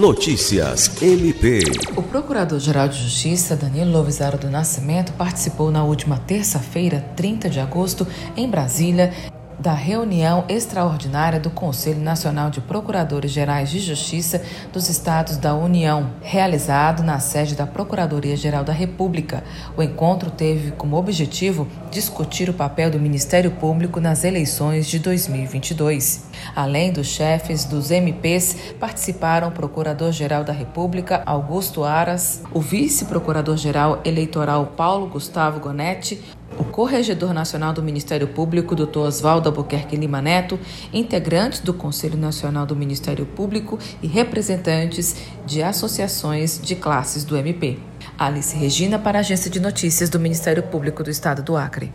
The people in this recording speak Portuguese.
Notícias MP. O Procurador-Geral de Justiça, Danilo Lovisaro do Nascimento, participou na última terça-feira, 30 de agosto, em Brasília, da reunião extraordinária do Conselho Nacional de Procuradores Gerais de Justiça dos Estados da União, realizado na sede da Procuradoria-Geral da República. O encontro teve como objetivo discutir o papel do Ministério Público nas eleições de 2022. Além dos chefes dos MPs, participaram o Procurador-Geral da República, Augusto Aras, o Vice-Procurador-Geral Eleitoral Paulo Gustavo Gonetti, o Corregedor Nacional do Ministério Público, Dr. Oswaldo Albuquerque Lima Neto, integrantes do Conselho Nacional do Ministério Público e representantes de associações de classes do MP. Alice Regina para a Agência de Notícias do Ministério Público do Estado do Acre.